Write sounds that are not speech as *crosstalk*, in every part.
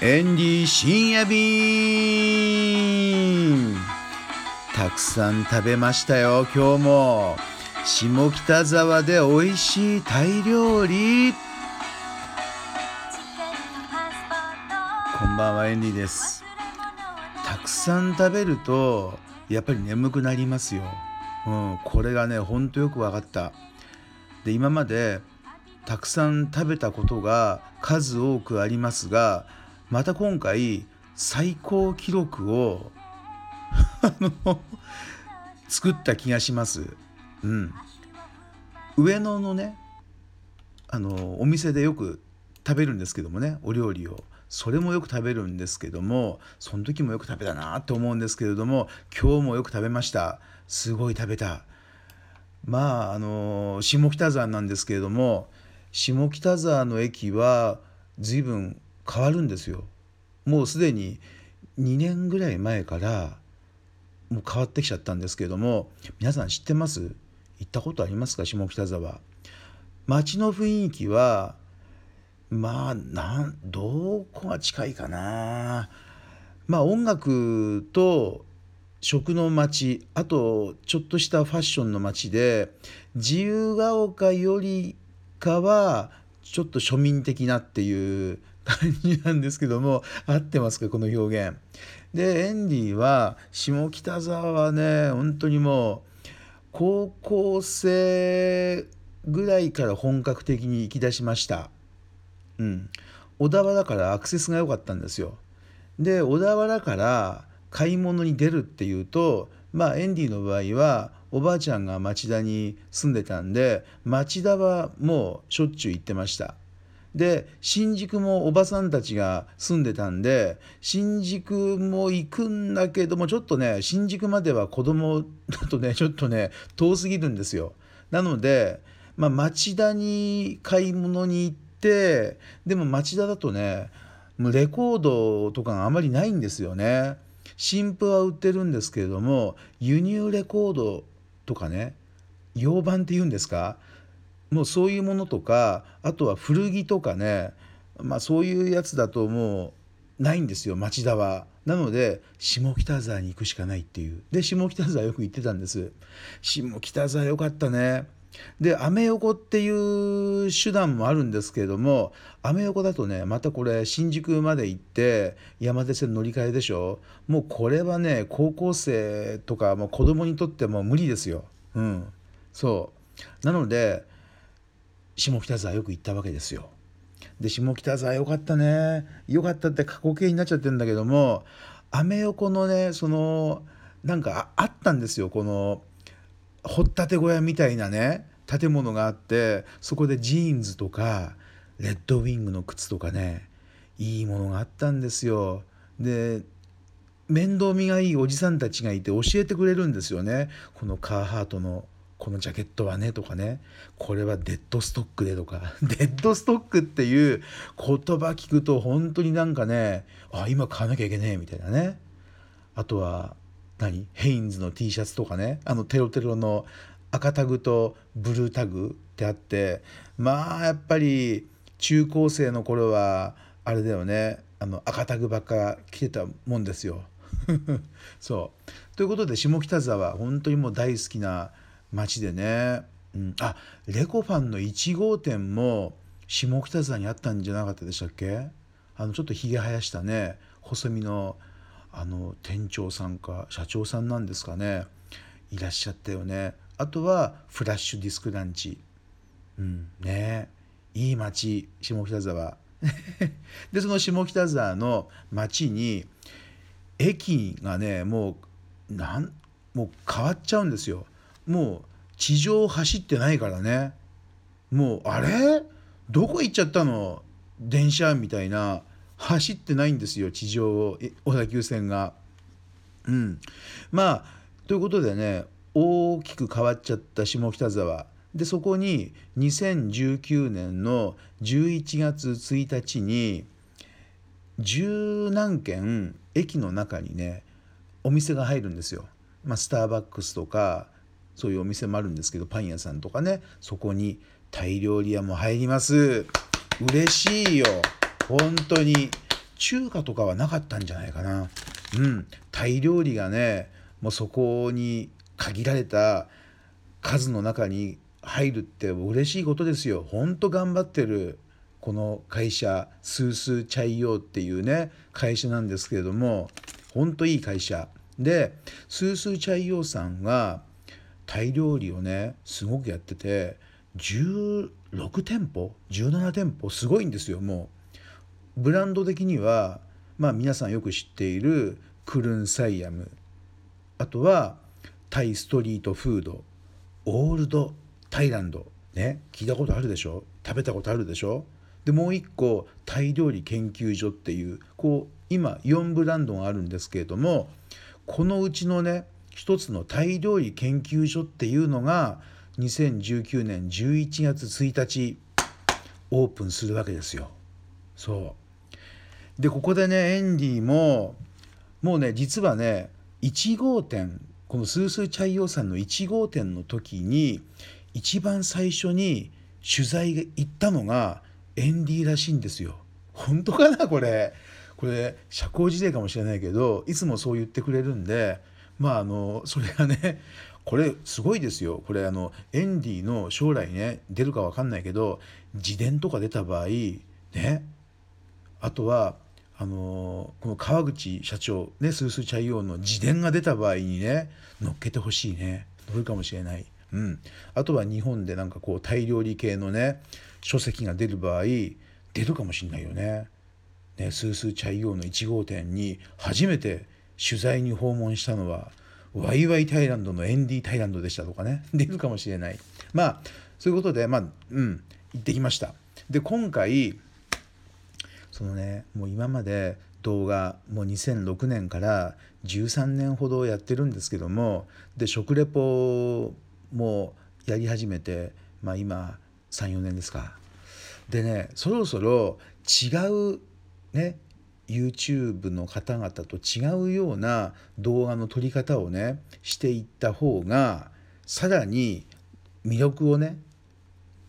エンディ深夜便たくさん食べましたよ今日も。下北沢で美味しいタイ料理。こんばんはエンディです。たくさん食べるとやっぱり眠くなりますよ、うん、これがねほんとよく分かった。で今までたくさん食べたことが数多くありますがまた今回最高記録を *laughs* 作った気がします。うん、上野のねあのお店でよく食べるんですけどもねお料理を。それもよく食べるんですけどもその時もよく食べたなって思うんですけれども今日もよく食べました。すごい食べた。まああの下北沢なんですけれども下北沢の駅は随分変わるんですよ。もうすでに2年ぐらい前からもう変わってきちゃったんですけれども皆さん知ってます？行ったことありますか？下北沢。街の雰囲気はまあなんどこが近いかな？まあ音楽と食の街あとちょっとしたファッションの街で自由が丘よりかはちょっと庶民的なっていう感じなんですけども合ってますかこの表現。でエンディは下北沢はね本当にもう高校生ぐらいから本格的に行き出しました。うん、小田原からアクセスが良かったんですよ。で小田原から買い物に出るっていうとまあエンディの場合はおばあちゃんが町田に住んでたんで町田はもうしょっちゅう行ってました。で新宿もおばさんたちが住んでたんで新宿も行くんだけどもちょっとね新宿までは子供だとね *laughs* ちょっとね遠すぎるんですよ。なので、まあ、町田に買い物に行ってでも町田だとねもうレコードとかがあまりないんですよね。新譜は売ってるんですけれども輸入レコードとかね洋版っていうんですか？もうそういうものとかあとは古着とかねまあそういうやつだともうないんですよ町田は。なので下北沢に行くしかないっていう。で下北沢よく行ってたんです。下北沢よかったね。でアメ横っていう手段もあるんですけれどもアメ横だとねまたこれ新宿まで行って山手線乗り換えでしょ。もうこれはね高校生とかもう子供にとっても無理ですよ。うん。そう。なので下北沢よく行ったわけですよ。で下北沢よかったねよかったって過去形になっちゃってるんだけどもアメ横のねそのなんかあったんですよこの掘ったて小屋みたいなね建物があってそこでジーンズとかレッドウィングの靴とかねいいものがあったんですよ。で面倒見がいいおじさんたちがいて教えてくれるんですよねこのカーハートのこのジャケットはねとかねこれはデッドストックでとか *laughs* デッドストックっていう言葉聞くと本当になんかねあ今買わなきゃいけねえみたいなね。あとは何？ヘインズの T シャツとかね。あのテロテロの赤タグとブルータグってあってまあやっぱり中高生の頃はあれだよね。あの赤タグばっか着てたもんですよ。*laughs* そう。ということで下北沢本当にもう大好きな街でね、うん、あレコファンの1号店も下北沢にあったんじゃなかったでしたっけ？あのちょっとひげ生やしたね。細身のあの店長さんか社長さんなんですかね。いらっしゃったよね。あとはフラッシュディスクランチ。うん。ね。いい街下北沢。*laughs* でその下北沢の街に駅がねもうなんもう変わっちゃうんですよ。もう地上走ってないからね。もうあれ？どこ行っちゃったの？電車みたいな。走ってないんですよ地上小田急線が。うん、まあということでね大きく変わっちゃった下北沢。でそこに2019年の11月1日に十何軒駅の中にねお店が入るんですよ。まあ、スターバックスとかそういうお店もあるんですけどパン屋さんとかねそこにタイ料理屋も入ります。嬉しいよ。本当に。中華とかはなかったんじゃないかな。うん。タイ料理がねもうそこに限られた数の中に入るって嬉しいことですよ。ほんと頑張ってる。この会社スースーチャイヨーっていうね会社なんですけれどもほんといい会社。でスースーチャイヨーさんはタイ料理をねすごくやってて16店舗？17店舗？すごいんですよもう。ブランド的にはまあ皆さんよく知っているクルンサイヤム。あとはタイストリートフード。オールドタイランド。ね聞いたことあるでしょ？食べたことあるでしょ？でもう一個タイ料理研究所っていうこう今4ブランドがあるんですけれどもこのうちのね一つのタイ料理研究所っていうのが2019年11月1日オープンするわけですよ。そうでここでねエンディももうね実はね1号店このスースーチャイヨーさんの1号店の時に一番最初に取材が行ったのがエンディらしいんですよ。本当かな？これ。これ社交辞令かもしれないけどいつもそう言ってくれるんでまああのそれがねこれすごいですよこれあのエンディの将来ね出るか分かんないけど自伝とか出た場合ねあとはあのこの川口社長ねスースーチャイヨーの自伝が出た場合にね乗っけてほしいね乗るかもしれない。うん、あとは日本でなんかこうタイ料理系のね書籍が出る場合出るかもしんないよね。ねスースーチャイヨーの1号店に初めて取材に訪問したのはワイワイタイランドのエンディタイランドでしたとかね。*laughs* 出るかもしれない。まあそういうことでまあうん行ってきました。で今回そのねもう今まで動画もう2006年から13年ほどやってるんですけどもで食レポもやり始めてまあ今34年ですか。でねそろそろ違うね YouTube の方々と違うような動画の撮り方をねしていった方がさらに魅力をね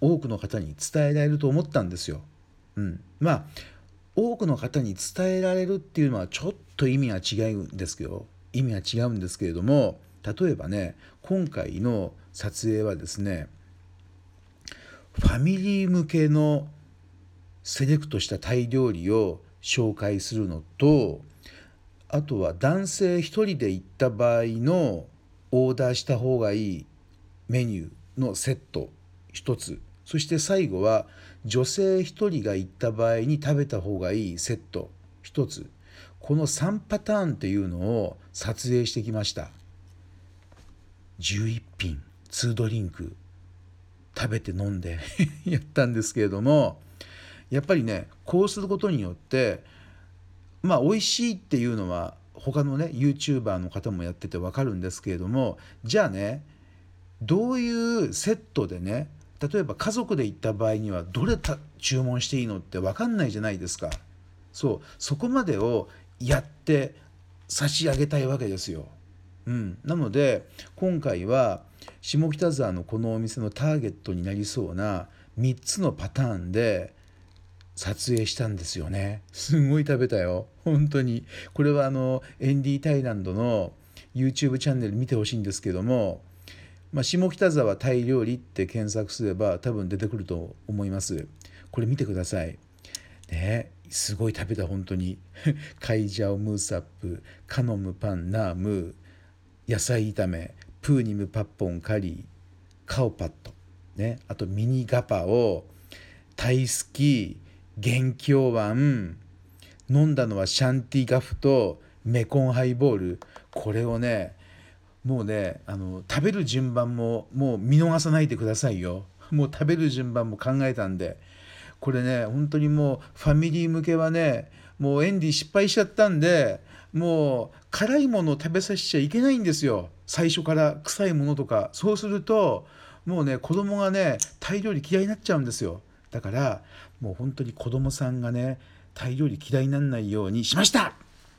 多くの方に伝えられると思ったんですよ。うん、まあ多くの方に伝えられるっていうのはちょっと意味が違うんですけど意味が違うんですけれども例えばね今回の撮影はですねファミリー向けのセレクトしたタイ料理を紹介するのとあとは男性1人で行った場合のオーダーした方がいいメニューのセット1つ。そして最後は女性1人が行った場合に食べた方がいいセット1つ。この3パターンっていうのを撮影してきました。11品2ドリンク食べて飲んで *laughs* やったんですけれどもやっぱりねこうすることによってまあ美味しいっていうのは他のね YouTuber の方もやってて分かるんですけれどもじゃあねどういうセットでね例えば家族で行った場合にはどれ注文していいのって分かんないじゃないですか。そう。そこまでをやって差し上げたいわけですよ。うん、なので今回は下北沢のこのお店のターゲットになりそうな3つのパターンで撮影したんですよね。すごい食べたよ。本当に。これはあのエンディー・タイランドの YouTube チャンネル見てほしいんですけども、まあ、下北沢タイ料理って検索すれば多分出てくると思います。これ見てください。ねすごい食べた本当に。*laughs* カイジャオムーサップカノムパンナーム野菜炒めプーニムパッポンカリーカオパット。ねあとミニガパオタイスキー元凶湾飲んだのはシャンティガフとメコンハイボール。これをねもうねあの食べる順番ももう見逃さないでくださいよ。もう食べる順番も考えたんで。これね本当にもうファミリー向けはねもうエンディ失敗しちゃったんでもう辛いものを食べさせちゃいけないんですよ。最初から臭いものとか。そうするともうね子供がねタイ料理嫌いになっちゃうんですよ。だからもう本当に子供さんがねタイ料理嫌いにならないようにしました！